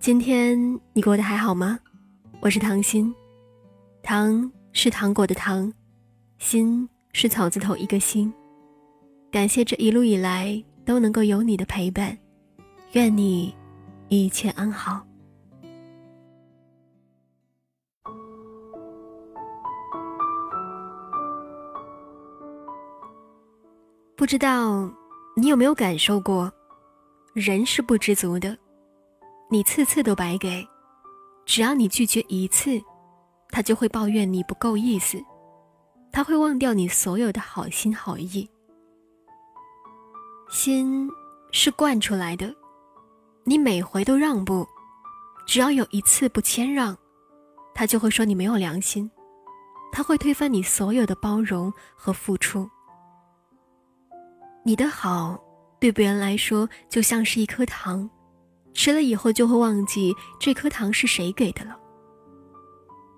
今天你过得还好吗？我是唐心，糖是糖果的糖，心是草字头一个心。感谢这一路以来都能够有你的陪伴，愿你一切安好。不知道你有没有感受过，人是不知足的。你次次都白给，只要你拒绝一次，他就会抱怨你不够意思，他会忘掉你所有的好心好意。心是惯出来的，你每回都让步，只要有一次不谦让，他就会说你没有良心，他会推翻你所有的包容和付出。你的好，对别人来说就像是一颗糖。吃了以后就会忘记这颗糖是谁给的了。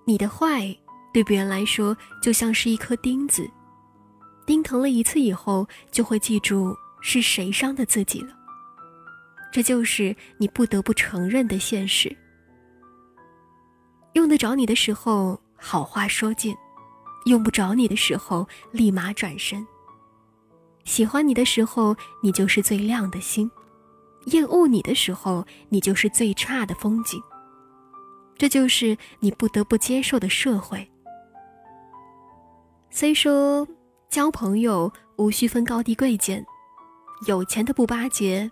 你的坏对别人来说就像是一颗钉子，钉疼了一次以后就会记住是谁伤的自己了。这就是你不得不承认的现实。用得着你的时候好话说尽，用不着你的时候立马转身。喜欢你的时候，你就是最亮的星。厌恶你的时候，你就是最差的风景。这就是你不得不接受的社会。虽说交朋友无需分高低贵贱，有钱的不巴结，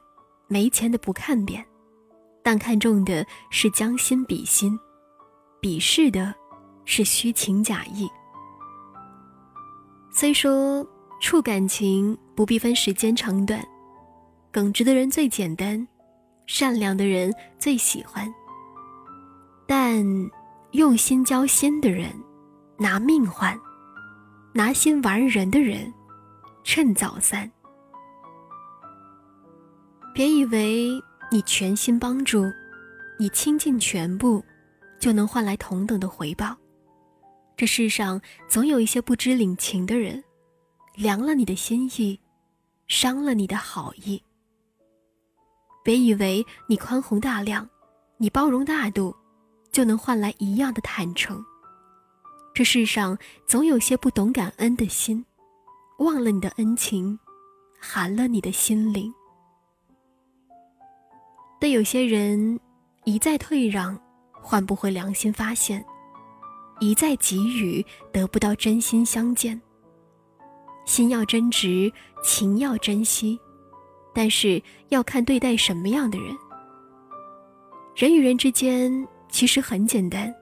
没钱的不看扁，但看重的是将心比心，鄙视的是虚情假意。虽说处感情不必分时间长短。耿直的人最简单，善良的人最喜欢。但用心交心的人，拿命换；拿心玩人的人，趁早散。别以为你全心帮助，你倾尽全部，就能换来同等的回报。这世上总有一些不知领情的人，凉了你的心意，伤了你的好意。别以为你宽宏大量，你包容大度，就能换来一样的坦诚。这世上总有些不懂感恩的心，忘了你的恩情，寒了你的心灵。对有些人，一再退让，换不回良心发现；一再给予，得不到真心相见。心要真直，情要珍惜。但是要看对待什么样的人。人与人之间其实很简单，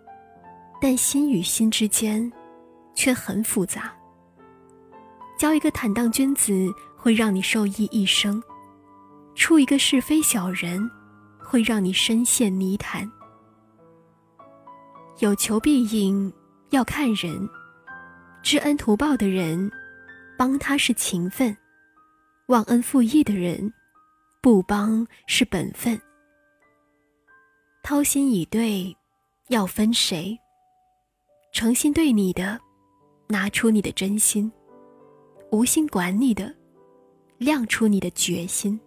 但心与心之间却很复杂。交一个坦荡君子会让你受益一生，处一个是非小人会让你深陷泥潭。有求必应要看人，知恩图报的人，帮他是情分。忘恩负义的人，不帮是本分。掏心以对，要分谁？诚心对你的，拿出你的真心；无心管你的，亮出你的决心。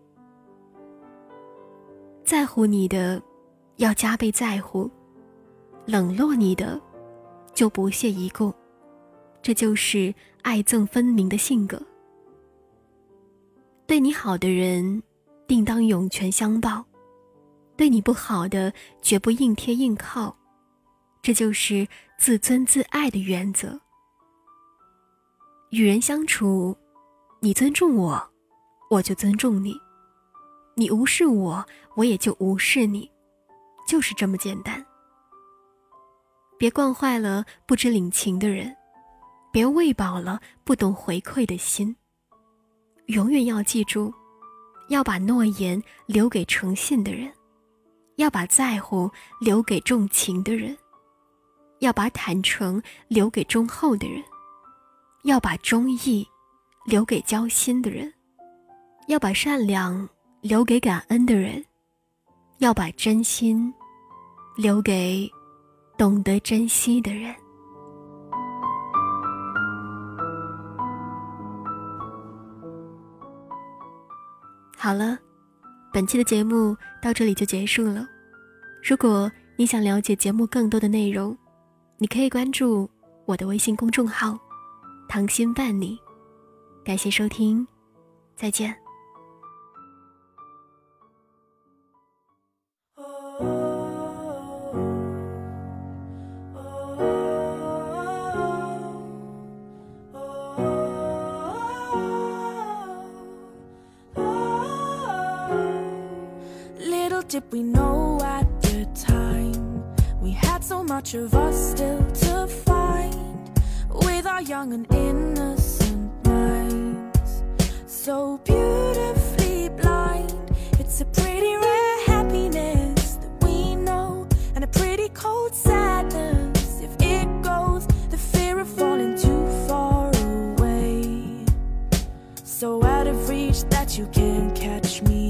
在乎你的，要加倍在乎；冷落你的，就不屑一顾。这就是爱憎分明的性格。对你好的人，定当涌泉相报；对你不好的，绝不硬贴硬靠。这就是自尊自爱的原则。与人相处，你尊重我，我就尊重你；你无视我，我也就无视你，就是这么简单。别惯坏了不知领情的人，别喂饱了不懂回馈的心。永远要记住，要把诺言留给诚信的人，要把在乎留给重情的人，要把坦诚留给忠厚的人，要把忠义留给交心的人，要把善良留给感恩的人，要把真心留给懂得珍惜的人。好了，本期的节目到这里就结束了。如果你想了解节目更多的内容，你可以关注我的微信公众号“糖心伴你”。感谢收听，再见。Did we know at the time We had so much of us still to find With our young and innocent minds. So beautifully blind It's a pretty rare happiness that we know And a pretty cold sadness. If it goes The fear of falling too far away. So out of reach that you can't catch me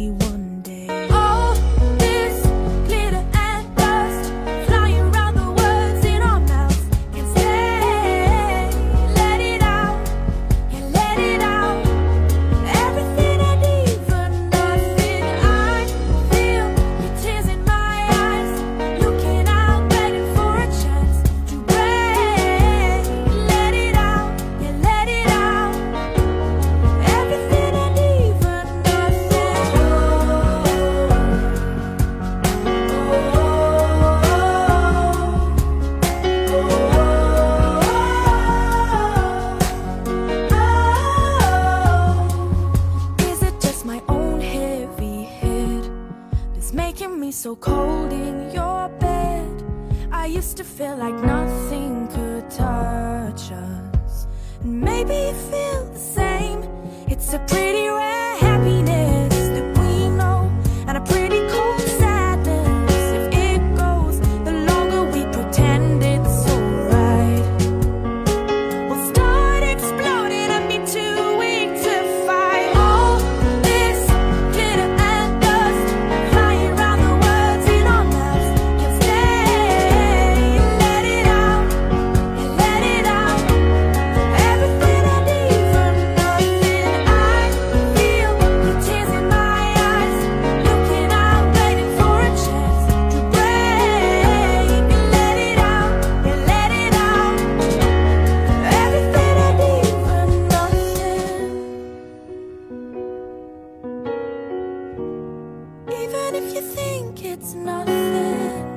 even if you think it's nothing.